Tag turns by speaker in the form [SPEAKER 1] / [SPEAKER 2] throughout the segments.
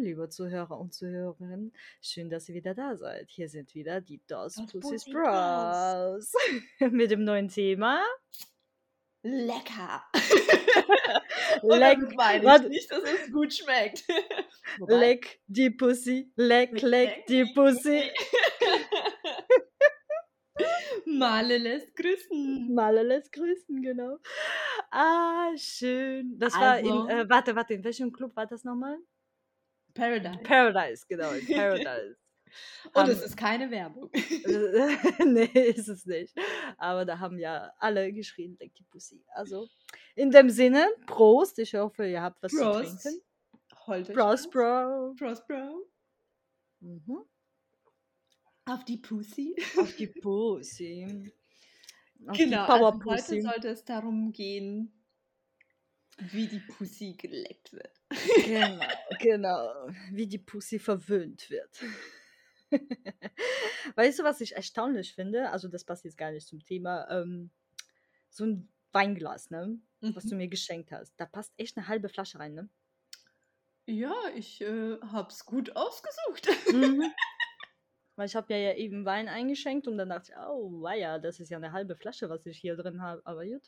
[SPEAKER 1] Liebe Zuhörer und Zuhörerinnen. Schön, dass ihr wieder da seid. Hier sind wieder die DOS Pussys
[SPEAKER 2] Pussy
[SPEAKER 1] Bros. Mit dem neuen Thema.
[SPEAKER 2] Lecker.
[SPEAKER 1] Leck,
[SPEAKER 2] meine ich nicht, dass es gut schmeckt.
[SPEAKER 1] Leck die Pussy, leck,
[SPEAKER 2] leck,
[SPEAKER 1] leck die Pussy.
[SPEAKER 2] Male lässt grüßen.
[SPEAKER 1] Maler lässt grüßen, genau. Ah, schön. Das war
[SPEAKER 2] Also-
[SPEAKER 1] in, äh, warte, warte, in welchem Club war das nochmal?
[SPEAKER 2] Paradise.
[SPEAKER 1] Paradise, genau, Paradise.
[SPEAKER 2] Und
[SPEAKER 1] Haben-
[SPEAKER 2] es ist keine Werbung.
[SPEAKER 1] nee, ist es nicht. Aber da haben ja alle geschrien, leck die Pussy. Also, in dem Sinne, Prost. Ich hoffe, ihr habt was zu
[SPEAKER 2] Prost.
[SPEAKER 1] trinken.
[SPEAKER 2] Holt
[SPEAKER 1] Prost. Bro.
[SPEAKER 2] Prost, Bro.
[SPEAKER 1] Mhm.
[SPEAKER 2] Auf die Pussy.
[SPEAKER 1] Auf die Pussy. Auf
[SPEAKER 2] genau,
[SPEAKER 1] die Power
[SPEAKER 2] also heute
[SPEAKER 1] Pussy.
[SPEAKER 2] sollte es darum gehen, wie die Pussy geleckt wird.
[SPEAKER 1] Genau, genau. Wie die Pussy verwöhnt wird. weißt du, was ich erstaunlich finde? Also, das passt jetzt gar nicht zum Thema. Ähm, so ein Weinglas, ne? Was du
[SPEAKER 2] Mhm.
[SPEAKER 1] mir geschenkt hast. Da passt echt eine halbe Flasche rein, ne?
[SPEAKER 2] Ja, ich äh, hab's gut ausgesucht.
[SPEAKER 1] Mhm. Weil ich habe ja, ja eben Wein eingeschenkt und dann dachte ich, oh, ja, das ist ja eine halbe Flasche, was ich hier drin habe. Aber gut.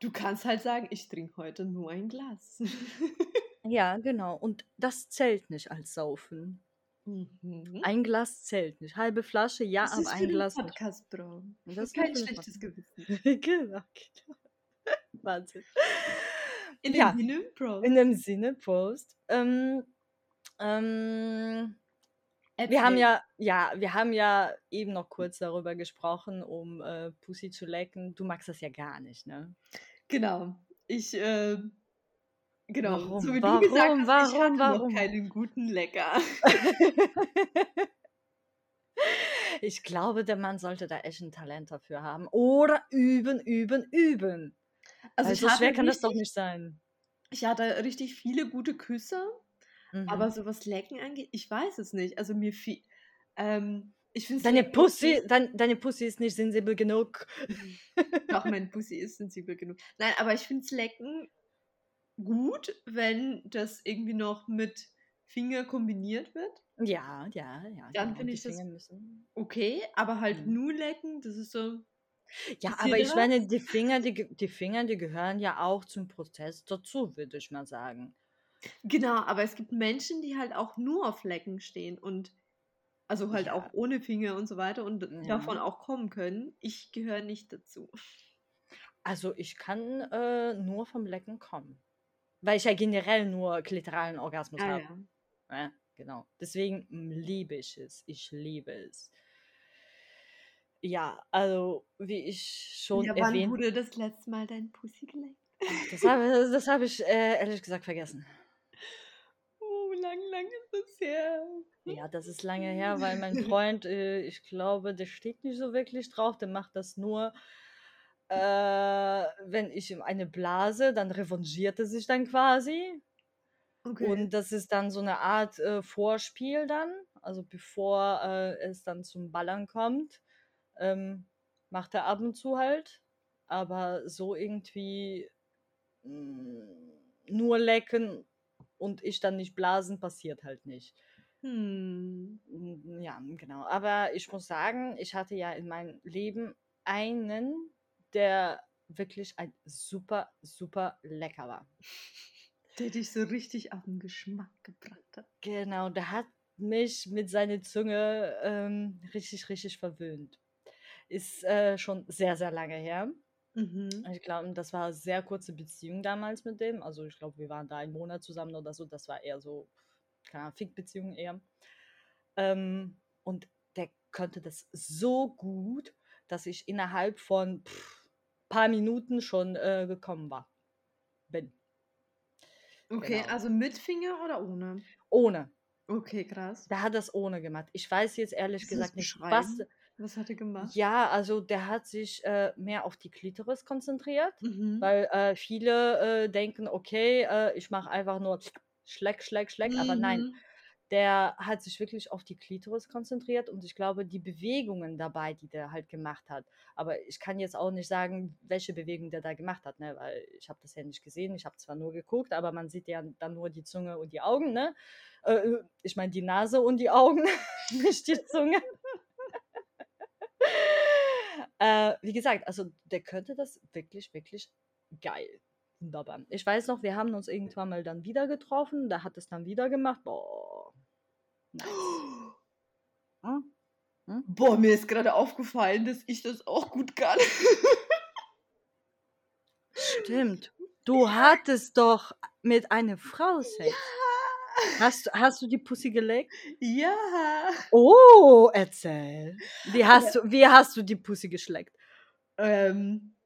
[SPEAKER 2] Du kannst halt sagen, ich trinke heute nur ein Glas.
[SPEAKER 1] Ja, genau. Und das zählt nicht als Saufen.
[SPEAKER 2] Mhm.
[SPEAKER 1] Ein Glas zählt nicht. Halbe Flasche, ja,
[SPEAKER 2] Das
[SPEAKER 1] aber ein Glas nicht.
[SPEAKER 2] Podcast, Bro.
[SPEAKER 1] Das
[SPEAKER 2] Das
[SPEAKER 1] ist
[SPEAKER 2] kein schlechtes Gewissen.
[SPEAKER 1] genau, genau. Wahnsinn.
[SPEAKER 2] In
[SPEAKER 1] Ja.
[SPEAKER 2] dem Sinne, Bro.
[SPEAKER 1] In dem Sinne, Prost. Ähm, ähm, wir haben ja, ja, wir haben ja eben noch kurz darüber gesprochen, um äh, Pussy zu lecken. Du magst das ja gar nicht, ne?
[SPEAKER 2] Genau. Ich, äh, genau.
[SPEAKER 1] Warum?
[SPEAKER 2] So wie
[SPEAKER 1] Warum?
[SPEAKER 2] du gesagt hast, ich
[SPEAKER 1] Warum?
[SPEAKER 2] hatte
[SPEAKER 1] Warum?
[SPEAKER 2] noch keinen guten Lecker.
[SPEAKER 1] ich glaube, der Mann sollte da echt ein Talent dafür haben. Oder üben, üben, üben.
[SPEAKER 2] Also
[SPEAKER 1] Also
[SPEAKER 2] ich
[SPEAKER 1] so schwer kann das doch
[SPEAKER 2] richtig-
[SPEAKER 1] nicht sein.
[SPEAKER 2] Ich hatte richtig viele gute Küsse,
[SPEAKER 1] Mhm.
[SPEAKER 2] aber so was Lecken angeht, ich weiß es nicht. Also mir viel, ähm, ich
[SPEAKER 1] deine Pussy, dein, deine Pussy ist nicht sensibel genug.
[SPEAKER 2] Doch, mein Pussy ist sensibel genug. Nein, aber ich finde es Lecken gut, wenn das irgendwie noch mit Finger kombiniert wird.
[SPEAKER 1] Ja, ja, ja.
[SPEAKER 2] Dann
[SPEAKER 1] genau,
[SPEAKER 2] finde ich das-
[SPEAKER 1] müssen-
[SPEAKER 2] Okay, aber halt
[SPEAKER 1] Mhm.
[SPEAKER 2] nur lecken, das ist so.
[SPEAKER 1] Ja, aber ich meine, die Finger, die, die Finger, die gehören ja auch zum Prozess dazu, würde ich mal sagen.
[SPEAKER 2] Genau, aber es gibt Menschen, die halt auch nur auf Lecken stehen und also halt
[SPEAKER 1] Ja.
[SPEAKER 2] auch ohne Finger und so weiter und
[SPEAKER 1] Ja.
[SPEAKER 2] davon auch kommen können. Ich gehöre nicht dazu.
[SPEAKER 1] Also ich kann äh, nur vom Lecken kommen. Weil ich ja generell nur klitoralen Orgasmus
[SPEAKER 2] Ah,
[SPEAKER 1] habe.
[SPEAKER 2] ja.
[SPEAKER 1] Ja, genau. Deswegen liebe ich es. Ich liebe es. Ja, also wie ich schon
[SPEAKER 2] ja, wann
[SPEAKER 1] erwähnt
[SPEAKER 2] wurde das letzte Mal dein Pussy geleckt?
[SPEAKER 1] das habe das hab ich äh, ehrlich gesagt vergessen.
[SPEAKER 2] Oh, lang, lang ist das her.
[SPEAKER 1] Ja, das ist lange her, weil mein Freund, äh, ich glaube, der steht nicht so wirklich drauf. Der macht das nur, äh, wenn ich ihm eine blase, dann revanchiert er sich dann quasi.
[SPEAKER 2] Okay.
[SPEAKER 1] Und das ist dann so eine Art äh, Vorspiel dann, also bevor äh, es dann zum Ballern kommt, ähm, macht er ab und zu halt. Aber so irgendwie mm, nur lecken und ich dann nicht blasen, passiert halt nicht.
[SPEAKER 2] Hm.
[SPEAKER 1] Mm, Ja, genau. Aber ich muss sagen, ich hatte ja in meinem Leben einen, der wirklich ein super, super lecker war.
[SPEAKER 2] Der dich so richtig auf den Geschmack gebracht hat.
[SPEAKER 1] Genau, der hat mich mit seiner Zunge ähm, richtig, richtig verwöhnt. Ist äh, schon sehr, sehr lange her.
[SPEAKER 2] Mhm.
[SPEAKER 1] Ich glaube, das war eine sehr kurze Beziehung damals mit dem. Also ich glaube, wir waren da einen Monat zusammen oder so. Das war eher so, keine Fick-Beziehung eher. Ähm, und der konnte das so gut, dass ich innerhalb von pff, paar Minuten schon äh, gekommen war. Bin.
[SPEAKER 2] Okay,
[SPEAKER 1] Genau.
[SPEAKER 2] also mit Finger oder ohne?
[SPEAKER 1] Ohne.
[SPEAKER 2] Okay, krass.
[SPEAKER 1] Der hat das ohne gemacht. Ich weiß jetzt ehrlich
[SPEAKER 2] Kannst
[SPEAKER 1] gesagt nicht, was.
[SPEAKER 2] Was hat er gemacht?
[SPEAKER 1] Ja, also der hat sich äh, mehr auf die Klitoris konzentriert,
[SPEAKER 2] Mhm.
[SPEAKER 1] weil äh, viele äh, denken, okay, äh, ich mache einfach nur Schleck, Schleck, Schleck, aber nein,
[SPEAKER 2] Mhm.
[SPEAKER 1] der hat sich wirklich auf die Klitoris konzentriert und ich glaube, die Bewegungen dabei, die der halt gemacht hat. Aber ich kann jetzt auch nicht sagen, welche Bewegung der da gemacht hat, ne? weil ich habe das ja nicht gesehen. Ich habe zwar nur geguckt, aber man sieht ja dann nur die Zunge und die Augen. Ne? Äh, ich meine die Nase und die Augen, nicht die Zunge. äh, wie gesagt, also der könnte das wirklich, wirklich geil. Wunderbar. Ich weiß noch, wir haben uns irgendwann mal dann wieder getroffen. Da hat es dann wieder gemacht. Boah. Nice. Hm? Hm?
[SPEAKER 2] Boah, mir ist gerade aufgefallen, dass ich das auch gut kann.
[SPEAKER 1] Stimmt. Du hattest doch mit einer Frau Sex. Hast, hast du die Pussy gelegt?
[SPEAKER 2] Ja.
[SPEAKER 1] Oh, erzähl. Wie hast, du, wie hast du die Pussy geschleckt?
[SPEAKER 2] Ähm,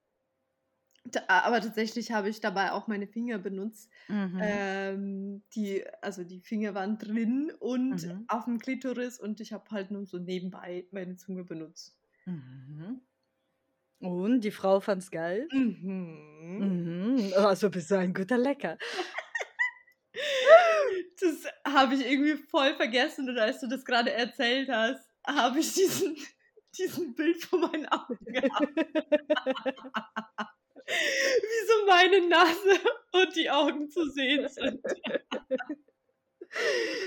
[SPEAKER 2] aber tatsächlich habe ich dabei auch meine Finger benutzt.
[SPEAKER 1] Mhm.
[SPEAKER 2] Ähm, die, also die Finger waren drin und
[SPEAKER 1] Mhm.
[SPEAKER 2] auf dem Klitoris und ich habe halt nur so nebenbei meine Zunge benutzt.
[SPEAKER 1] Mhm. Und die Frau fand's geil?
[SPEAKER 2] Mhm.
[SPEAKER 1] Mhm. Also bist du ein guter Lecker.
[SPEAKER 2] Das habe ich irgendwie voll vergessen und als du das gerade erzählt hast, habe ich diesen, diesen Bild vor meinen Augen gehabt. Wie so meine Nase und die Augen zu sehen sind.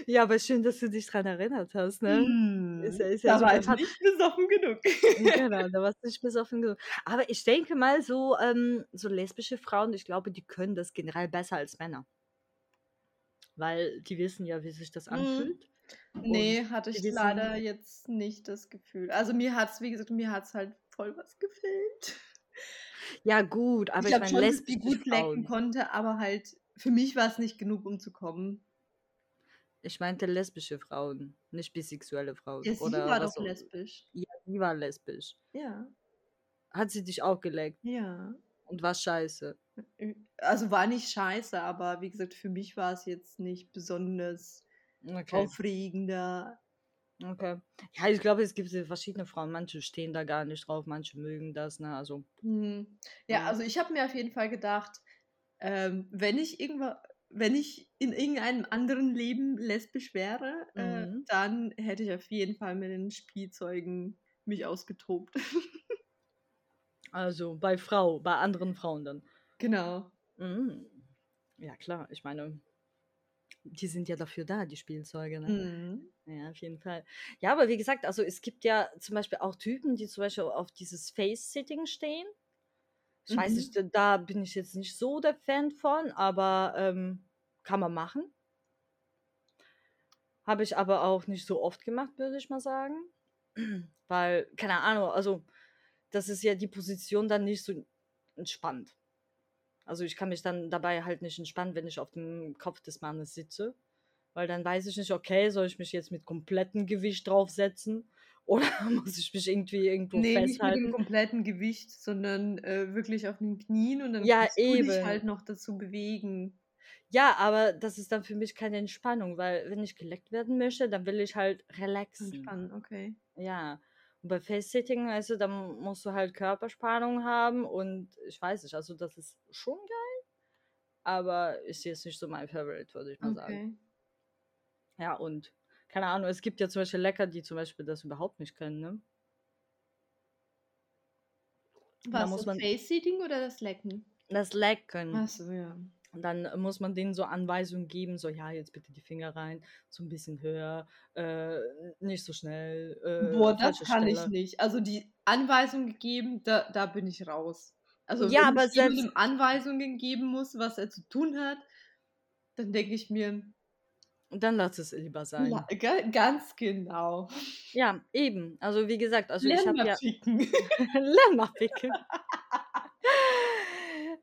[SPEAKER 1] Ja, aber schön, dass du dich dran erinnert hast, ne?
[SPEAKER 2] Mhm.
[SPEAKER 1] Ist ja- ist ja
[SPEAKER 2] da war ich nicht besoffen genug.
[SPEAKER 1] genau, da warst du nicht besoffen genug. Aber ich denke mal, so, ähm, so lesbische Frauen, ich glaube, die können das generell besser als Männer. Weil die wissen ja, wie sich das
[SPEAKER 2] Mhm.
[SPEAKER 1] anfühlt.
[SPEAKER 2] Nee, hatte ich
[SPEAKER 1] wissen-
[SPEAKER 2] leider jetzt nicht das Gefühl. Also mir hat es, wie gesagt, mir hat es halt voll was gefällt.
[SPEAKER 1] Ja, gut, aber
[SPEAKER 2] ich
[SPEAKER 1] ich, meine, lesbische
[SPEAKER 2] gut lecken
[SPEAKER 1] Frauen.
[SPEAKER 2] konnte, aber halt für mich war es nicht genug, um zu kommen.
[SPEAKER 1] Ich meinte lesbische Frauen, nicht bisexuelle Frauen.
[SPEAKER 2] Ja, sie
[SPEAKER 1] oder
[SPEAKER 2] war doch lesbisch.
[SPEAKER 1] Ja, sie war lesbisch.
[SPEAKER 2] Ja.
[SPEAKER 1] Hat sie dich auch geleckt
[SPEAKER 2] Ja.
[SPEAKER 1] und war scheiße.
[SPEAKER 2] Also war nicht scheiße, aber wie gesagt, für mich war es jetzt nicht besonders
[SPEAKER 1] Okay.
[SPEAKER 2] aufregender.
[SPEAKER 1] Okay. Ja, ich glaube, es gibt so verschiedene Frauen. Manche stehen da gar nicht drauf, manche mögen das. Ne? Also,
[SPEAKER 2] Hm. Ja, also ich habe mir auf jeden Fall gedacht, ähm, wenn ich irgendwann, wenn ich in irgendeinem anderen Leben lesbisch wäre, äh,
[SPEAKER 1] Mhm.
[SPEAKER 2] dann hätte ich auf jeden Fall mit den Spielzeugen mich ausgetobt.
[SPEAKER 1] also bei Frau, bei anderen Frauen dann.
[SPEAKER 2] genau.
[SPEAKER 1] Mhm. Ja, klar. Ich meine, die sind ja dafür da, die Spielzeuge. Ne?
[SPEAKER 2] Mhm.
[SPEAKER 1] Ja, auf jeden Fall. Ja, aber wie gesagt, also es gibt ja zum Beispiel auch Typen, die zum Beispiel auf dieses Face-Sitting stehen. Ich weiß
[SPEAKER 2] Mhm.
[SPEAKER 1] nicht, da- da bin ich jetzt nicht so der Fan von, aber ähm, kann man machen. Habe ich aber auch nicht so oft gemacht, würde ich mal sagen. Weil, keine Ahnung, also das ist ja die Position dann nicht so entspannt. Also ich kann mich dann dabei halt nicht entspannen, wenn ich auf dem Kopf des Mannes sitze. Weil dann weiß ich nicht, okay, soll ich mich jetzt mit komplettem Gewicht draufsetzen? Oder muss ich mich irgendwie irgendwo
[SPEAKER 2] Nee, nicht mit dem
[SPEAKER 1] festhalten?
[SPEAKER 2] kompletten Gewicht, sondern äh, wirklich auf den Knien und dann
[SPEAKER 1] Ja,
[SPEAKER 2] du dich
[SPEAKER 1] eben.
[SPEAKER 2] halt noch dazu bewegen.
[SPEAKER 1] Ja, aber das ist dann für mich keine Entspannung, weil wenn ich geleckt werden möchte, dann will ich halt relaxen.
[SPEAKER 2] Entspannen, okay.
[SPEAKER 1] Ja. Bei Face-Sitting, also, dann musst du halt Körperspannung haben und ich weiß nicht, also das ist schon geil, aber ist jetzt nicht so mein Favorite, würde ich mal sagen.
[SPEAKER 2] Okay.
[SPEAKER 1] Ja, und keine Ahnung, es gibt ja zum Beispiel Lecker, die zum Beispiel das überhaupt nicht können, ne? Da
[SPEAKER 2] Was,
[SPEAKER 1] muss
[SPEAKER 2] das
[SPEAKER 1] man-
[SPEAKER 2] Face-Seating oder das Lecken?
[SPEAKER 1] Das Lecken.
[SPEAKER 2] Achso, ja.
[SPEAKER 1] Und dann muss man denen so Anweisungen geben, so, ja, jetzt bitte die Finger rein, so ein bisschen höher, äh, nicht so schnell. Äh,
[SPEAKER 2] Boah, das kann ich
[SPEAKER 1] Stelle.
[SPEAKER 2] nicht. Also die Anweisung gegeben, da, da bin ich raus. Also
[SPEAKER 1] Ja,
[SPEAKER 2] wenn
[SPEAKER 1] aber
[SPEAKER 2] ich
[SPEAKER 1] selbst-
[SPEAKER 2] Anweisungen geben muss, was er zu tun hat, dann denke ich mir,
[SPEAKER 1] Und dann lass es lieber sein.
[SPEAKER 2] ga- ganz genau.
[SPEAKER 1] Ja, eben. Also wie gesagt, also ich
[SPEAKER 2] Lern
[SPEAKER 1] habe ja.
[SPEAKER 2] ficken.
[SPEAKER 1] Lern mal ficken.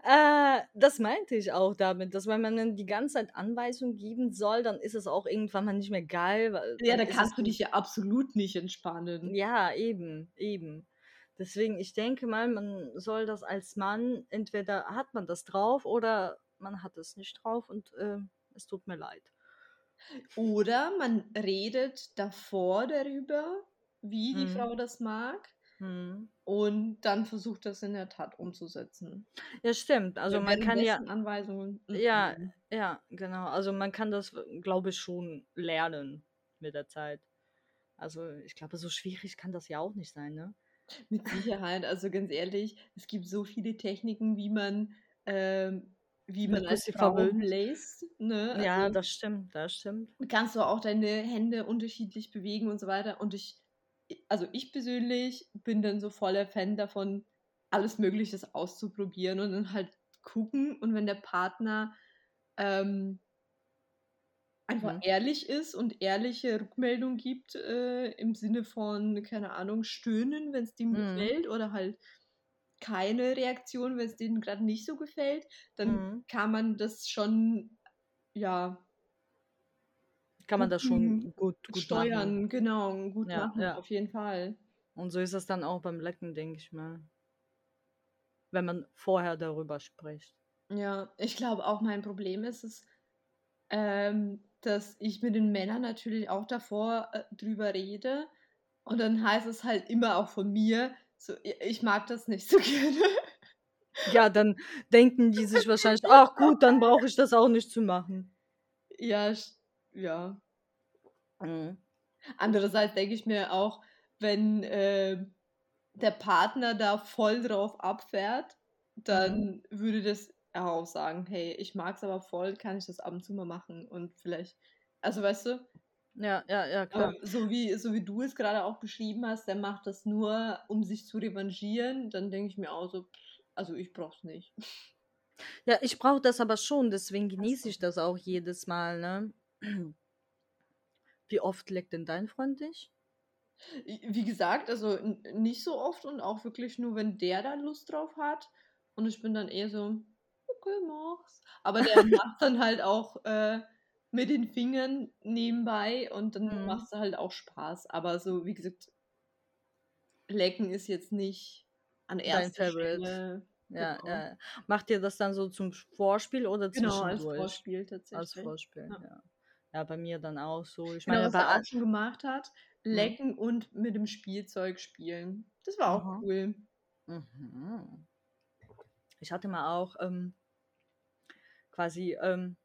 [SPEAKER 1] äh, das meinte ich auch damit, dass wenn man dann die ganze Zeit Anweisungen geben soll, dann ist es auch irgendwann mal nicht mehr geil. Weil
[SPEAKER 2] Ja, da kannst du dich ja absolut nicht entspannen.
[SPEAKER 1] Ja, eben, eben. Deswegen, ich denke mal, man soll das als Mann, entweder hat man das drauf oder man hat es nicht drauf und äh, es tut mir leid.
[SPEAKER 2] Oder man redet davor darüber, wie die
[SPEAKER 1] Mhm.
[SPEAKER 2] Frau das mag
[SPEAKER 1] Mhm.
[SPEAKER 2] und dann versucht das in der Tat umzusetzen.
[SPEAKER 1] Ja, stimmt. Also
[SPEAKER 2] Weil
[SPEAKER 1] man kann ja,
[SPEAKER 2] Anweisungen.
[SPEAKER 1] ja,
[SPEAKER 2] mhm.
[SPEAKER 1] ja, genau. Also man kann das, glaube ich, schon lernen mit der Zeit. Also ich glaube, so schwierig kann das ja auch nicht sein, ne?
[SPEAKER 2] Mit Sicherheit, also ganz ehrlich, es gibt so viele Techniken, wie man, ähm, wie man als Frau bläst, ne?
[SPEAKER 1] Ja,
[SPEAKER 2] Also
[SPEAKER 1] das stimmt, das stimmt.
[SPEAKER 2] kannst du auch deine Hände unterschiedlich bewegen und so weiter. Und ich, also ich persönlich bin dann so voller Fan davon, alles Mögliche auszuprobieren und dann halt gucken. Und wenn der Partner ähm, einfach
[SPEAKER 1] Mhm.
[SPEAKER 2] ehrlich ist und ehrliche Rückmeldung gibt, äh, im Sinne von, keine Ahnung, stöhnen, wenn es dem
[SPEAKER 1] Mhm.
[SPEAKER 2] gefällt oder halt keine Reaktion, wenn es denen gerade nicht so gefällt, dann
[SPEAKER 1] Mhm.
[SPEAKER 2] kann man das schon, ja,
[SPEAKER 1] Kann man das schon
[SPEAKER 2] gucken,
[SPEAKER 1] gut, gut machen.
[SPEAKER 2] steuern, genau, gut
[SPEAKER 1] Ja,
[SPEAKER 2] machen,
[SPEAKER 1] ja.
[SPEAKER 2] auf jeden Fall.
[SPEAKER 1] Und so ist es dann auch beim Lecken, denke ich mal. Wenn man vorher darüber spricht.
[SPEAKER 2] Ja, ich glaube auch mein Problem ist es, ähm, dass ich mit den Männern natürlich auch davor äh, drüber rede und dann heißt es halt immer auch von mir, so, "I- ich mag das nicht so gerne.
[SPEAKER 1] Ja, dann denken die sich wahrscheinlich, ach gut, dann brauche ich das auch nicht zu machen.
[SPEAKER 2] Ja, ja.
[SPEAKER 1] Mhm.
[SPEAKER 2] Andererseits denke ich mir auch, wenn äh, der Partner da voll drauf abfährt,
[SPEAKER 1] Mhm.
[SPEAKER 2] dann würde das auch sagen, hey, ich mag es aber voll, kann ich das ab und zu mal machen und vielleicht, also weißt du,
[SPEAKER 1] Ja, ja, ja, klar.
[SPEAKER 2] so wie, so wie du es gerade auch beschrieben hast, der macht das nur, um sich zu revanchieren, dann denke ich mir auch so, also ich brauch's nicht.
[SPEAKER 1] Ja, ich brauche das aber schon, deswegen genieße ich das auch jedes Mal, ne? Wie oft leckt denn dein Freund dich?
[SPEAKER 2] Wie gesagt, also nicht so oft und auch wirklich nur, wenn der da Lust drauf hat. Und ich bin dann eher so, okay, mach's. Aber der macht dann halt auch äh, mit den Fingern nebenbei und dann
[SPEAKER 1] Mhm.
[SPEAKER 2] macht's halt auch Spaß. Aber so, wie gesagt, Lecken ist jetzt nicht an erster. Stelle.
[SPEAKER 1] Ja,
[SPEAKER 2] Genau.
[SPEAKER 1] ja. Macht ihr das dann so zum Vorspiel oder
[SPEAKER 2] Genau, als
[SPEAKER 1] zwischendurch?
[SPEAKER 2] Vorspiel
[SPEAKER 1] Als
[SPEAKER 2] tatsächlich.
[SPEAKER 1] Vorspiel,
[SPEAKER 2] Ja.
[SPEAKER 1] ja. Ja, bei mir dann auch so. Ich
[SPEAKER 2] Genau,
[SPEAKER 1] meine,
[SPEAKER 2] was er auch schon gemacht hat,
[SPEAKER 1] Mhm.
[SPEAKER 2] lecken und mit dem Spielzeug spielen. Das war auch
[SPEAKER 1] Aha.
[SPEAKER 2] cool.
[SPEAKER 1] Mhm. Ich hatte mal auch ähm, quasi ähm,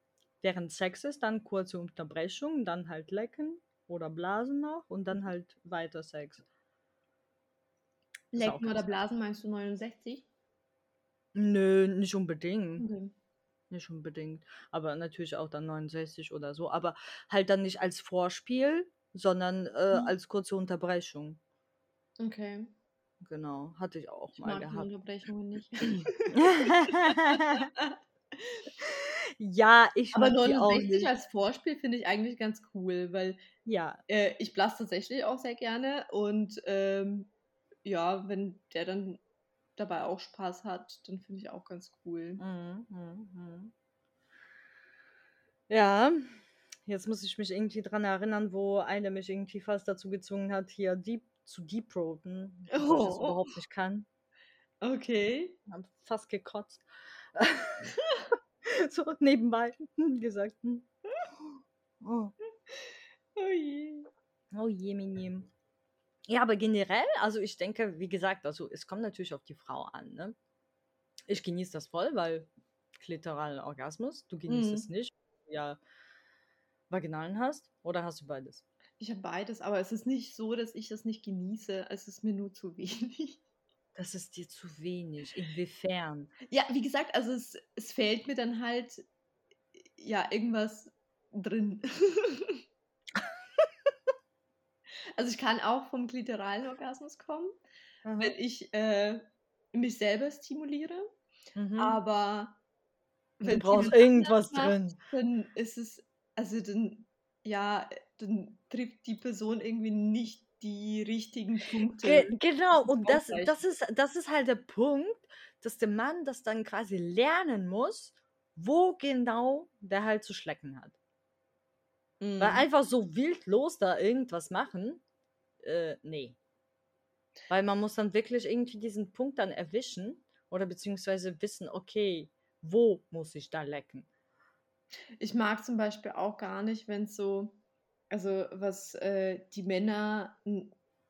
[SPEAKER 1] während Sexes dann kurze Unterbrechung, dann halt lecken oder blasen noch und dann halt weiter Sex.
[SPEAKER 2] Lecken oder Blasen meinst du 69?
[SPEAKER 1] Nö, nicht unbedingt.
[SPEAKER 2] Okay.
[SPEAKER 1] Nicht unbedingt. Aber natürlich auch dann 69 oder so. Aber halt dann nicht als Vorspiel, sondern äh,
[SPEAKER 2] Mhm.
[SPEAKER 1] als kurze Unterbrechung.
[SPEAKER 2] okay.
[SPEAKER 1] Genau, hatte ich auch
[SPEAKER 2] Ich
[SPEAKER 1] mal
[SPEAKER 2] mag
[SPEAKER 1] gehabt.
[SPEAKER 2] Unterbrechungen nicht.
[SPEAKER 1] ja, ich
[SPEAKER 2] Aber
[SPEAKER 1] mag die auch
[SPEAKER 2] 69
[SPEAKER 1] nicht.
[SPEAKER 2] als Vorspiel finde ich eigentlich ganz cool, weil
[SPEAKER 1] Ja,
[SPEAKER 2] äh, ich blase tatsächlich auch sehr gerne und ähm, ja, wenn der dann dabei auch Spaß hat, dann finde ich auch ganz cool.
[SPEAKER 1] Mhm, mhm, mhm. Ja, jetzt muss ich mich irgendwie dran erinnern, wo eine mich irgendwie fast dazu gezwungen hat, hier deep zu deeproten, obwohl ich das
[SPEAKER 2] Oh,
[SPEAKER 1] überhaupt nicht kann.
[SPEAKER 2] okay.
[SPEAKER 1] Hab fast gekotzt. so nebenbei gesagt. hm. Oh,
[SPEAKER 2] Oh je.
[SPEAKER 1] oh je, mein je. Ja, aber generell, also ich denke, wie gesagt, also es kommt natürlich auf die Frau an. Ne? Ich genieße das voll, weil klitoralen Orgasmus, du genießt es
[SPEAKER 2] Mhm.
[SPEAKER 1] nicht, weil du ja Vaginalen hast, oder hast du beides?
[SPEAKER 2] Ich habe beides, aber es ist nicht so, dass ich das nicht genieße. Es ist mir nur zu wenig.
[SPEAKER 1] Das ist dir zu wenig. Inwiefern?
[SPEAKER 2] Ja, wie gesagt, also es, es fehlt mir dann halt ja irgendwas drin. also ich kann auch vom klitoralen Orgasmus kommen,
[SPEAKER 1] Aha.
[SPEAKER 2] wenn ich äh, mich selber stimuliere,
[SPEAKER 1] Mhm.
[SPEAKER 2] aber
[SPEAKER 1] Du
[SPEAKER 2] wenn
[SPEAKER 1] brauchst
[SPEAKER 2] jemand anders
[SPEAKER 1] irgendwas
[SPEAKER 2] macht,
[SPEAKER 1] drin.
[SPEAKER 2] dann ist es, also dann, ja, dann trifft die Person irgendwie nicht die richtigen Punkte.
[SPEAKER 1] Ge genau,
[SPEAKER 2] Das
[SPEAKER 1] und das, das, ist, das ist halt der Punkt, dass der Mann das dann quasi lernen muss, wo genau der halt zu schlecken hat. Weil
[SPEAKER 2] Mhm.
[SPEAKER 1] einfach so wildlos da irgendwas machen, äh, nee. Weil man muss dann wirklich irgendwie diesen Punkt dann erwischen oder beziehungsweise wissen, okay, wo muss ich da lecken?
[SPEAKER 2] Ich mag zum Beispiel auch gar nicht, wenn es so, also was äh, die Männer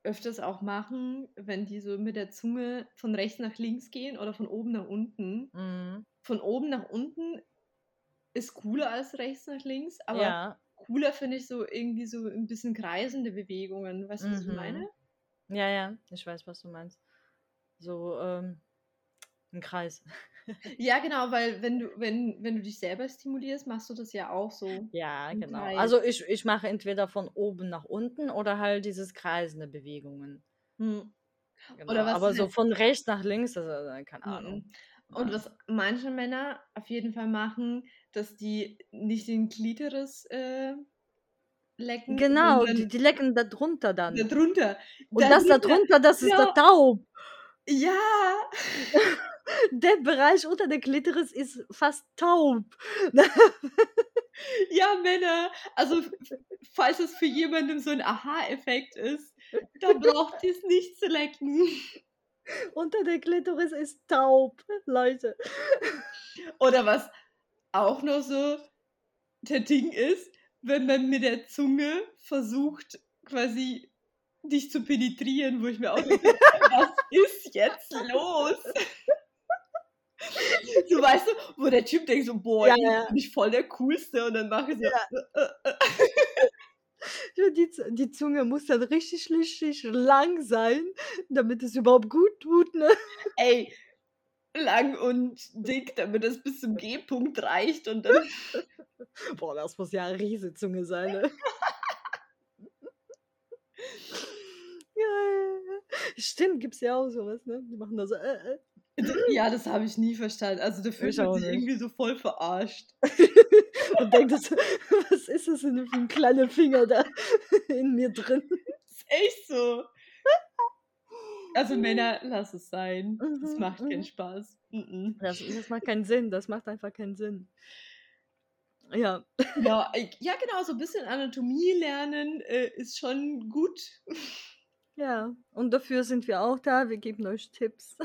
[SPEAKER 2] öfters auch machen, wenn die so mit der Zunge von rechts nach links gehen oder von oben nach unten.
[SPEAKER 1] Mhm.
[SPEAKER 2] Von oben nach unten ist cooler als rechts nach links, aber
[SPEAKER 1] Ja.
[SPEAKER 2] Cooler finde ich so irgendwie so ein bisschen kreisende Bewegungen. Weißt du, was ich
[SPEAKER 1] Mhm.
[SPEAKER 2] meine?
[SPEAKER 1] Ja, ja, ich weiß, was du meinst. So, ähm, ein Kreis.
[SPEAKER 2] Ja, genau, weil wenn du, wenn, wenn du dich selber stimulierst, machst du das ja auch so.
[SPEAKER 1] Ja, genau.
[SPEAKER 2] Kreis.
[SPEAKER 1] Also ich, ich mache entweder von oben nach unten oder halt dieses kreisende Bewegungen.
[SPEAKER 2] Hm.
[SPEAKER 1] Genau.
[SPEAKER 2] Oder was
[SPEAKER 1] Aber so
[SPEAKER 2] halt-
[SPEAKER 1] von rechts nach links, also, äh, keine
[SPEAKER 2] Mhm.
[SPEAKER 1] Ahnung.
[SPEAKER 2] Und
[SPEAKER 1] Ja.
[SPEAKER 2] was manche Männer auf jeden Fall machen, dass die nicht den Klitoris äh, lecken,
[SPEAKER 1] Genau,
[SPEAKER 2] sondern
[SPEAKER 1] die, die lecken da drunter dann.
[SPEAKER 2] da drunter.
[SPEAKER 1] Und das da
[SPEAKER 2] drunter-
[SPEAKER 1] drunter, das ist
[SPEAKER 2] Ja.
[SPEAKER 1] der Taub.
[SPEAKER 2] Ja,
[SPEAKER 1] Der Bereich unter der Klitoris ist fast taub.
[SPEAKER 2] ja, Männer. Also, falls es für jemanden so ein Aha-Effekt ist, dann braucht es nicht zu lecken.
[SPEAKER 1] unter der Klitoris ist taub, Leute.
[SPEAKER 2] Oder was auch noch so der Ding ist, wenn man mit der Zunge versucht, quasi dich zu penetrieren, wo ich mir auch denke, was ist jetzt los? So weißt du, wo der Typ denkt so, boah,
[SPEAKER 1] Ja, ja.
[SPEAKER 2] bin ich voll der Coolste und dann mache ich so, äh, äh, äh.
[SPEAKER 1] Ja, die, die Zunge muss dann richtig, richtig lang sein, damit es überhaupt gut tut, ne?
[SPEAKER 2] ey, lang und dick, damit es bis zum G-Punkt reicht und dann,
[SPEAKER 1] Boah, das muss ja eine riesige Zunge sein, ne? ja. Stimmt, gibt's ja auch sowas, ne? Die machen da so, äh, äh.
[SPEAKER 2] ja, das habe ich nie verstanden. Also
[SPEAKER 1] Ich
[SPEAKER 2] man
[SPEAKER 1] auch
[SPEAKER 2] sich irgendwie so voll verarscht.
[SPEAKER 1] Und denkt, das, was ist das denn für ein kleiner Finger da in mir drin?
[SPEAKER 2] ist echt so. Also Männer, lass es sein. Das
[SPEAKER 1] Mhm,
[SPEAKER 2] macht keinen
[SPEAKER 1] mhm.
[SPEAKER 2] Spaß. Mhm.
[SPEAKER 1] Das, das macht keinen Sinn, das macht einfach keinen Sinn. Ja,
[SPEAKER 2] Ja, ja, genau, so ein bisschen Anatomie lernen äh, ist schon gut.
[SPEAKER 1] ja. Und dafür sind wir auch da. Wir geben euch Tipps.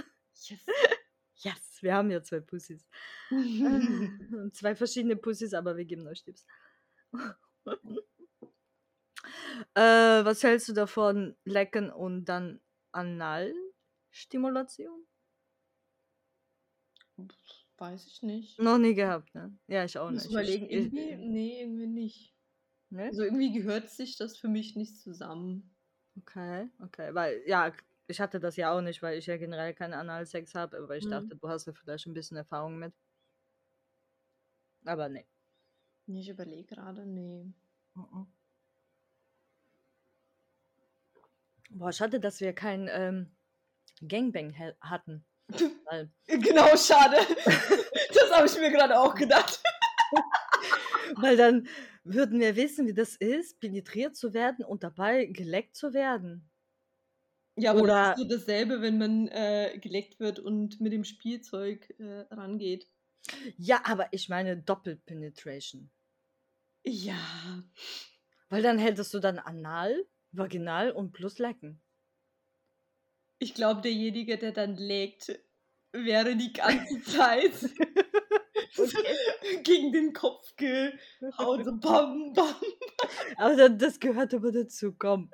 [SPEAKER 2] Yes.
[SPEAKER 1] Yes, wir haben ja zwei Pussys. Zwei verschiedene Pussys, aber wir geben euch Tipps. äh, was hältst du davon, lecken und dann Analstimulation?
[SPEAKER 2] Weiß ich nicht.
[SPEAKER 1] Noch nie gehabt, ne? Ja, ich auch
[SPEAKER 2] Ich
[SPEAKER 1] nicht.
[SPEAKER 2] überlegen,
[SPEAKER 1] ich,
[SPEAKER 2] irgendwie, nee, irgendwie nicht.
[SPEAKER 1] ne?
[SPEAKER 2] Also irgendwie gehört sich das für mich nicht zusammen.
[SPEAKER 1] Okay, okay. Weil, ja, ich hatte das ja auch nicht, weil ich ja generell keinen Analsex habe, aber ich
[SPEAKER 2] Mhm.
[SPEAKER 1] dachte, du hast ja vielleicht ein bisschen Erfahrung mit. Aber nee.
[SPEAKER 2] Ich überlege gerade, nee.
[SPEAKER 1] Mhm. Boah, schade, dass wir kein ähm, Gangbang hatten.
[SPEAKER 2] Genau, schade. das habe ich mir gerade auch gedacht.
[SPEAKER 1] weil dann würden wir wissen, wie das ist, penetriert zu werden und dabei geleckt zu werden.
[SPEAKER 2] Ja, aber
[SPEAKER 1] Oder-
[SPEAKER 2] das ist so dasselbe, wenn man äh, geleckt wird und mit dem Spielzeug äh, rangeht.
[SPEAKER 1] Ja, aber ich meine Doppelpenetration.
[SPEAKER 2] Ja.
[SPEAKER 1] Weil dann hättest du dann Anal, Vaginal und plus Lecken.
[SPEAKER 2] Ich glaube, derjenige, der dann legt, wäre die ganze Zeit gegen den Kopf gehauen. So bam, bam.
[SPEAKER 1] Aber da- das gehört aber dazu, komm.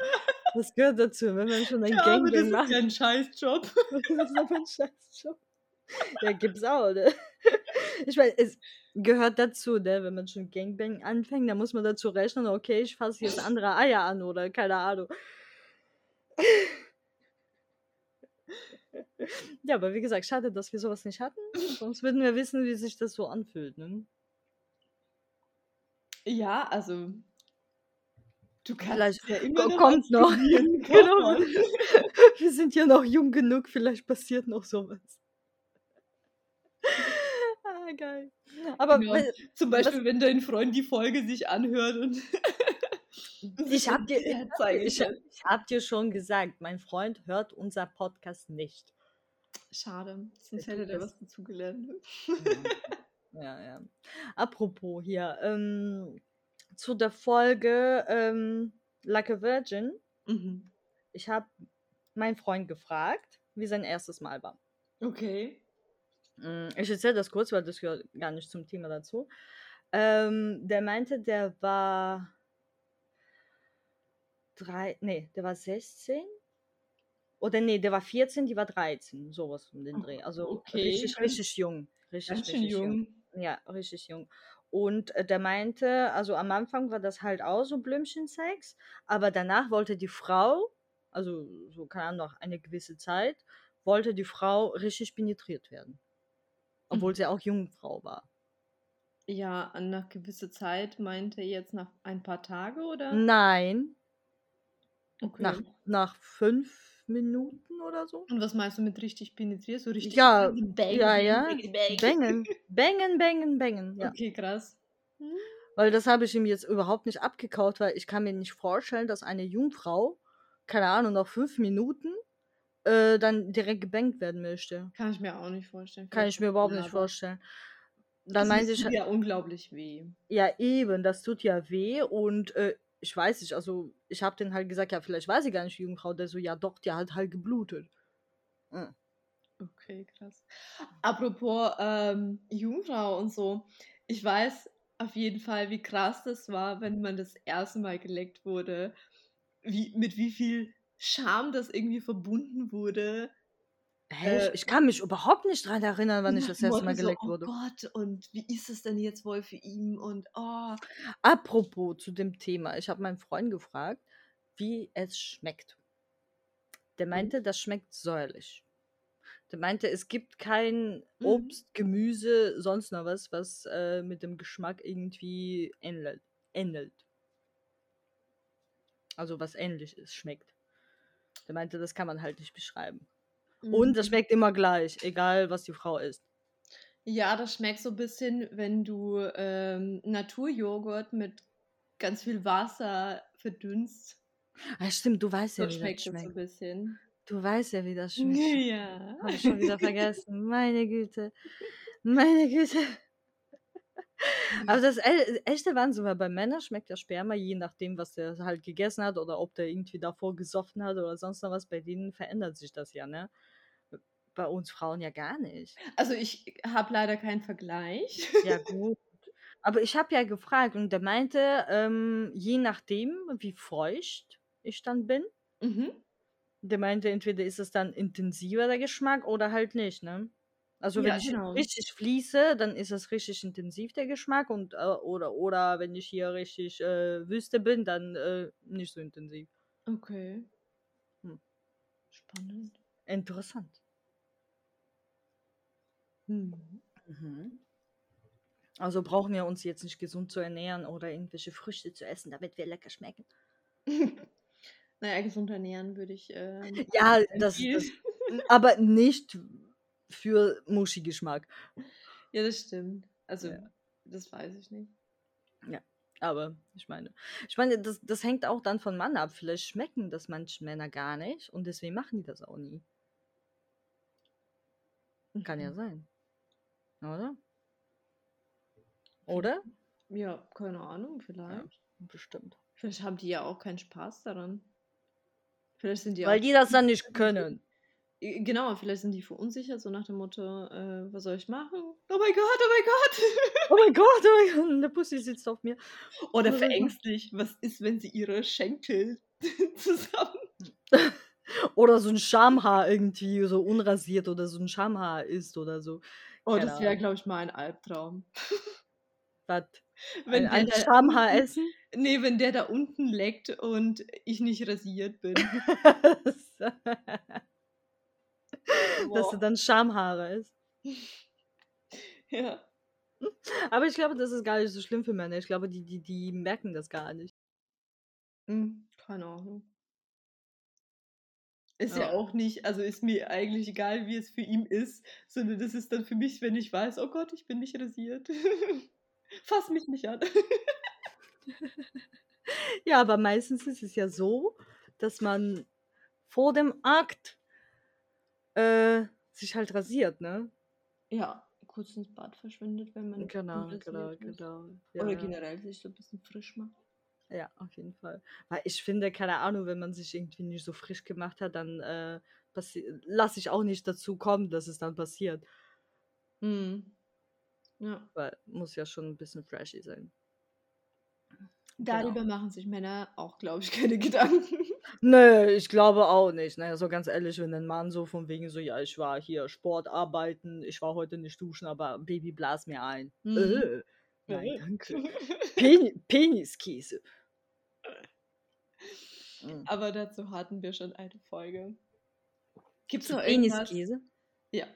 [SPEAKER 1] Das gehört dazu, wenn man schon ein
[SPEAKER 2] Ja, aber das ist
[SPEAKER 1] macht.
[SPEAKER 2] ja ein Scheißjob.
[SPEAKER 1] Das ist aber ein Scheißjob. Ja, gibt's auch, ne? Ich meine, es gehört dazu, ne? Wenn man schon Gangbang anfängt, dann muss man dazu rechnen, okay, ich fasse jetzt andere Eier an oder keine Ahnung. Ja, aber wie gesagt, schade, dass wir sowas nicht hatten. Sonst würden wir wissen, wie sich das so anfühlt, ne?
[SPEAKER 2] Ja, also. Du kannst
[SPEAKER 1] Vielleicht
[SPEAKER 2] ja immer
[SPEAKER 1] kommt noch. Genau. Wir sind ja noch jung genug, vielleicht passiert noch sowas. Ah, geil. Aber
[SPEAKER 2] Genau.
[SPEAKER 1] we-
[SPEAKER 2] Zum Beispiel, wenn dein Freund die Folge sich anhört und.
[SPEAKER 1] ich habe dir, ich, ich, hab dir schon gesagt, mein Freund hört unser Podcast nicht.
[SPEAKER 2] Schade, sonst hätte der was dazugelernt.
[SPEAKER 1] Ja, ja. Apropos hier, ähm, zu der Folge ähm, Like a Virgin.
[SPEAKER 2] Mhm.
[SPEAKER 1] Ich habe meinen Freund gefragt, wie sein erstes Mal war.
[SPEAKER 2] Okay.
[SPEAKER 1] Mm, Ich erzähle das kurz, weil das gehört gar nicht zum Thema dazu. Ähm, der meinte, der war drei, nee, der war 16 oder nee, der war 14, die war 13, sowas um den
[SPEAKER 2] Oh,
[SPEAKER 1] Dreh. Also
[SPEAKER 2] okay,
[SPEAKER 1] richtig, richtig jung. Richtig,
[SPEAKER 2] Ganz
[SPEAKER 1] richtig jung.
[SPEAKER 2] jung.
[SPEAKER 1] Ja, richtig jung. Und äh, der meinte, also am Anfang war das halt auch so Blümchensex, aber danach wollte die Frau, also so keine Ahnung, nach eine gewisse Zeit, wollte die Frau richtig penetriert werden. Obwohl
[SPEAKER 2] Mhm.
[SPEAKER 1] sie auch Jungfrau war.
[SPEAKER 2] Ja, nach gewisser Zeit meinte er jetzt nach ein paar Tage oder?
[SPEAKER 1] Nein,
[SPEAKER 2] Okay.
[SPEAKER 1] nach, nach fünf Minuten oder so.
[SPEAKER 2] Und was meinst du mit richtig penetriert? So richtig
[SPEAKER 1] Ja,
[SPEAKER 2] bang,
[SPEAKER 1] ja, ja. bangen, bangen, bangen. Ja.
[SPEAKER 2] Okay, krass. Hm?
[SPEAKER 1] Weil das habe ich ihm jetzt überhaupt nicht abgekaut, weil ich kann mir nicht vorstellen, dass eine Jungfrau, keine Ahnung, nach fünf Minuten äh, dann direkt gebankt werden möchte.
[SPEAKER 2] Kann ich mir auch nicht vorstellen.
[SPEAKER 1] Kann ich mir überhaupt nicht vorstellen. Dann meinte
[SPEAKER 2] es
[SPEAKER 1] ich,
[SPEAKER 2] tut ja unglaublich weh.
[SPEAKER 1] ja eben, das tut ja weh und äh, ich weiß nicht, also ich habe den halt gesagt, ja, vielleicht weiß ich gar nicht, Jungfrau, der so, ja doch, die hat halt geblutet. Mhm.
[SPEAKER 2] Okay, krass. Apropos ähm, Jungfrau und so. Ich weiß auf jeden Fall, wie krass das war, wenn man das erste Mal geleckt wurde. Wie, mit wie viel Scham das irgendwie verbunden wurde.
[SPEAKER 1] Hä?
[SPEAKER 2] Äh,
[SPEAKER 1] ich, kann mich überhaupt nicht dran erinnern, wann ich das erste Mal geleckt
[SPEAKER 2] so,
[SPEAKER 1] wurde.
[SPEAKER 2] Oh Gott, und wie ist es denn jetzt wohl für ihn? Und oh,
[SPEAKER 1] Apropos zu dem Thema, ich habe meinen Freund gefragt, wie es schmeckt. Der
[SPEAKER 2] Mhm.
[SPEAKER 1] meinte, das schmeckt säuerlich. Der meinte, es gibt kein
[SPEAKER 2] Mhm.
[SPEAKER 1] Obst, Gemüse, sonst noch was, was äh, mit dem Geschmack irgendwie ähnelt. ähnelt. Also was ähnlich ist, schmeckt. Der meinte, das kann man halt nicht beschreiben. Und das
[SPEAKER 2] mhm.
[SPEAKER 1] schmeckt immer gleich, egal was die Frau isst.
[SPEAKER 2] Ja, das schmeckt so ein bisschen, wenn du ähm, Naturjoghurt mit ganz viel Wasser verdünnst.
[SPEAKER 1] Ah, stimmt, du weißt ja,
[SPEAKER 2] So
[SPEAKER 1] wie das
[SPEAKER 2] schmeckt so ein
[SPEAKER 1] schmeckt.
[SPEAKER 2] bisschen.
[SPEAKER 1] Du weißt ja, wie das schmeckt.
[SPEAKER 2] Ja.
[SPEAKER 1] Habe ich schon wieder vergessen. Meine Güte. Meine Güte. Aber das E- echte Wahnsinn, weil bei Männern schmeckt ja Sperma, je nachdem, was der halt gegessen hat oder ob der irgendwie davor gesoffen hat oder sonst noch was, bei denen verändert sich das ja, ne? Bei uns Frauen ja gar nicht.
[SPEAKER 2] Also ich habe leider keinen Vergleich.
[SPEAKER 1] Ja, gut. Aber ich habe ja gefragt und der meinte, ähm, je nachdem, wie feucht ich dann bin,
[SPEAKER 2] Mhm.
[SPEAKER 1] der meinte, entweder ist es dann intensiver der Geschmack oder halt nicht, ne? Also wenn
[SPEAKER 2] Ja,
[SPEAKER 1] ich
[SPEAKER 2] genau.
[SPEAKER 1] richtig fließe, dann ist es richtig intensiv der Geschmack und äh, oder oder wenn ich hier richtig äh, Wüste bin, dann äh, nicht so intensiv.
[SPEAKER 2] Okay.
[SPEAKER 1] Hm.
[SPEAKER 2] Spannend.
[SPEAKER 1] Interessant.
[SPEAKER 2] Hm.
[SPEAKER 1] Mhm. Also brauchen wir uns jetzt nicht gesund zu ernähren oder irgendwelche Früchte zu essen, damit wir lecker schmecken.
[SPEAKER 2] naja, gesund ernähren würde ich. Ähm,
[SPEAKER 1] Ja, das, das aber nicht für Muschi-Geschmack.
[SPEAKER 2] ja, das stimmt. Also,
[SPEAKER 1] Ja.
[SPEAKER 2] das weiß ich nicht.
[SPEAKER 1] Aber ich meine, ich meine, das, das hängt auch dann von Mann ab. Vielleicht schmecken das manche Männer gar nicht und deswegen machen die das auch nie. Kann ja
[SPEAKER 2] Mhm.
[SPEAKER 1] sein. Oder? Oder?
[SPEAKER 2] Ja, keine Ahnung, vielleicht.
[SPEAKER 1] Bestimmt.
[SPEAKER 2] Vielleicht haben die ja auch keinen Spaß daran. Vielleicht sind die
[SPEAKER 1] Weil
[SPEAKER 2] auch.
[SPEAKER 1] die das dann nicht können.
[SPEAKER 2] Äh, Genau, vielleicht sind die verunsichert, so nach dem Motto, äh, was soll ich machen? Oh mein Gott, oh mein Gott!
[SPEAKER 1] Oh mein Gott, oh mein Gott, eine Pussy sitzt auf mir.
[SPEAKER 2] Oder
[SPEAKER 1] ich machen?
[SPEAKER 2] verängstigt, was ist, wenn sie ihre Schenkel zusammen.
[SPEAKER 1] Oder so ein Schamhaar irgendwie so unrasiert oder so ein Schamhaar ist oder so.
[SPEAKER 2] Oh,
[SPEAKER 1] Keine
[SPEAKER 2] das wäre, glaube ich, mein Albtraum.
[SPEAKER 1] Was?
[SPEAKER 2] Wenn
[SPEAKER 1] Ein, ein
[SPEAKER 2] der da,
[SPEAKER 1] Schamhaar essen?
[SPEAKER 2] nee, wenn der da unten leckt und ich nicht rasiert bin.
[SPEAKER 1] Dass du dann Schamhaare isst.
[SPEAKER 2] Ja.
[SPEAKER 1] Aber ich glaube, das ist gar nicht so schlimm für Männer. Ich glaube, die, die, die merken das gar nicht.
[SPEAKER 2] Hm, keine Ahnung. Ist ja
[SPEAKER 1] Ja.
[SPEAKER 2] auch nicht, also ist mir eigentlich egal, wie es für ihn ist, sondern das ist dann für mich, wenn ich weiß, oh Gott, ich bin nicht rasiert. Fass mich nicht an.
[SPEAKER 1] Ja, aber meistens ist es ja so, dass man vor dem Akt äh, sich halt rasiert, ne?
[SPEAKER 2] ja, kurz ins Bad verschwindet, wenn man
[SPEAKER 1] Genau, genau,
[SPEAKER 2] ist.
[SPEAKER 1] genau. Ja,
[SPEAKER 2] Oder generell sich so ein bisschen frisch macht.
[SPEAKER 1] Ja, auf jeden Fall. Weil ich finde, keine Ahnung, wenn man sich irgendwie nicht so frisch gemacht hat, dann äh, lasse ich auch nicht dazu kommen, dass es dann passiert.
[SPEAKER 2] Hm. Ja.
[SPEAKER 1] Weil muss ja schon ein bisschen freshy sein.
[SPEAKER 2] Darüber
[SPEAKER 1] Genau.
[SPEAKER 2] machen sich Männer auch, glaube ich, keine Gedanken.
[SPEAKER 1] Nö, ich glaube auch nicht. Ne? So ganz ehrlich, wenn ein Mann so von wegen so, ja, ich war hier Sport arbeiten, ich war heute nicht duschen, aber Baby blas mir ein.
[SPEAKER 2] Mhm.
[SPEAKER 1] Äh, nein,
[SPEAKER 2] Äh.
[SPEAKER 1] danke. Pen Peniskäse. Mm.
[SPEAKER 2] Aber dazu hatten wir schon eine Folge. Gibt es
[SPEAKER 1] Zu
[SPEAKER 2] noch irgendwas?
[SPEAKER 1] Peniskäse?
[SPEAKER 2] Ja.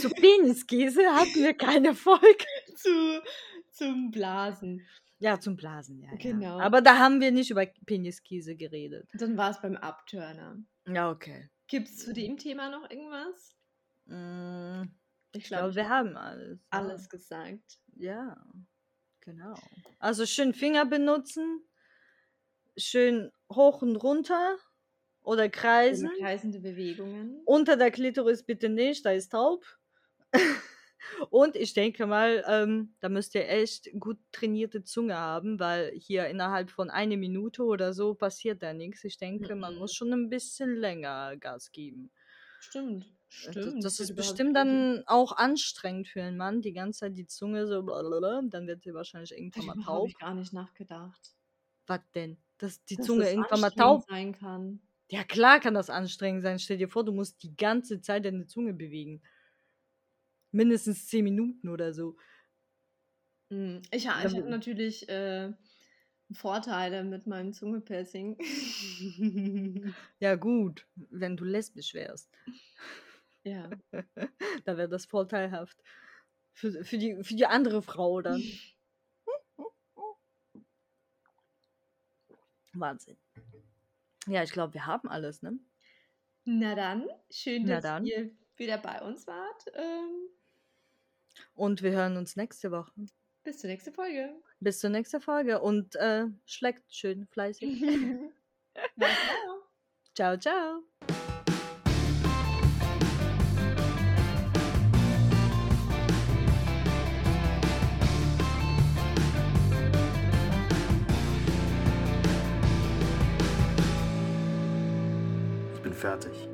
[SPEAKER 1] Zu Peniskäse hatten wir keine Folge.
[SPEAKER 2] Zu, zum Blasen.
[SPEAKER 1] Ja, zum Blasen, ja.
[SPEAKER 2] Genau.
[SPEAKER 1] Ja. Aber da haben wir nicht über Peniskäse geredet.
[SPEAKER 2] Dann war es beim Abturner.
[SPEAKER 1] Ja, okay.
[SPEAKER 2] Gibt es zu dem Thema noch irgendwas?
[SPEAKER 1] Mm,
[SPEAKER 2] Ich
[SPEAKER 1] glaube, wir haben alles. ja.
[SPEAKER 2] alles gesagt.
[SPEAKER 1] Ja, genau. Also schön Finger benutzen, schön hoch und runter oder kreisen.
[SPEAKER 2] Kreisende Bewegungen.
[SPEAKER 1] Unter der Klitoris bitte nicht, da ist taub. und ich denke mal, ähm, da müsst ihr echt gut trainierte Zunge haben, weil hier innerhalb von einer Minute oder so passiert da nichts. Ich denke, man
[SPEAKER 2] Mhm.
[SPEAKER 1] muss schon ein bisschen länger Gas geben.
[SPEAKER 2] Stimmt.
[SPEAKER 1] Äh,
[SPEAKER 2] Stimmt.
[SPEAKER 1] Das, das ist bestimmt dann auch anstrengend für einen Mann, die ganze Zeit die Zunge so, blablabla, dann wird sie wahrscheinlich irgendwann mal taub.
[SPEAKER 2] ich gar nicht nachgedacht.
[SPEAKER 1] Was denn? Dass die
[SPEAKER 2] Dass
[SPEAKER 1] Zunge
[SPEAKER 2] das
[SPEAKER 1] irgendwann mal taub.
[SPEAKER 2] sein kann.
[SPEAKER 1] Ja, klar kann das anstrengend sein. Stell dir vor, du musst die ganze Zeit deine Zunge bewegen. Mindestens zehn Minuten oder so.
[SPEAKER 2] Mm, Ich, ich habe natürlich äh, Vorteile mit meinem Zungenpiercing.
[SPEAKER 1] Ja, gut, wenn du lesbisch wärst.
[SPEAKER 2] ja.
[SPEAKER 1] da wäre das vorteilhaft. Für, für, die, für die andere Frau dann. Wahnsinn. Ja, ich glaube, wir haben alles, ne?
[SPEAKER 2] Na dann, schön,
[SPEAKER 1] Na
[SPEAKER 2] dass
[SPEAKER 1] dann.
[SPEAKER 2] ihr wieder bei uns wart. Ähm,
[SPEAKER 1] Und wir hören uns nächste Woche.
[SPEAKER 2] bis zur nächsten Folge.
[SPEAKER 1] Bis zur nächsten Folge und äh, schlägt schön fleißig. Ciao, ciao.
[SPEAKER 3] Ich bin fertig.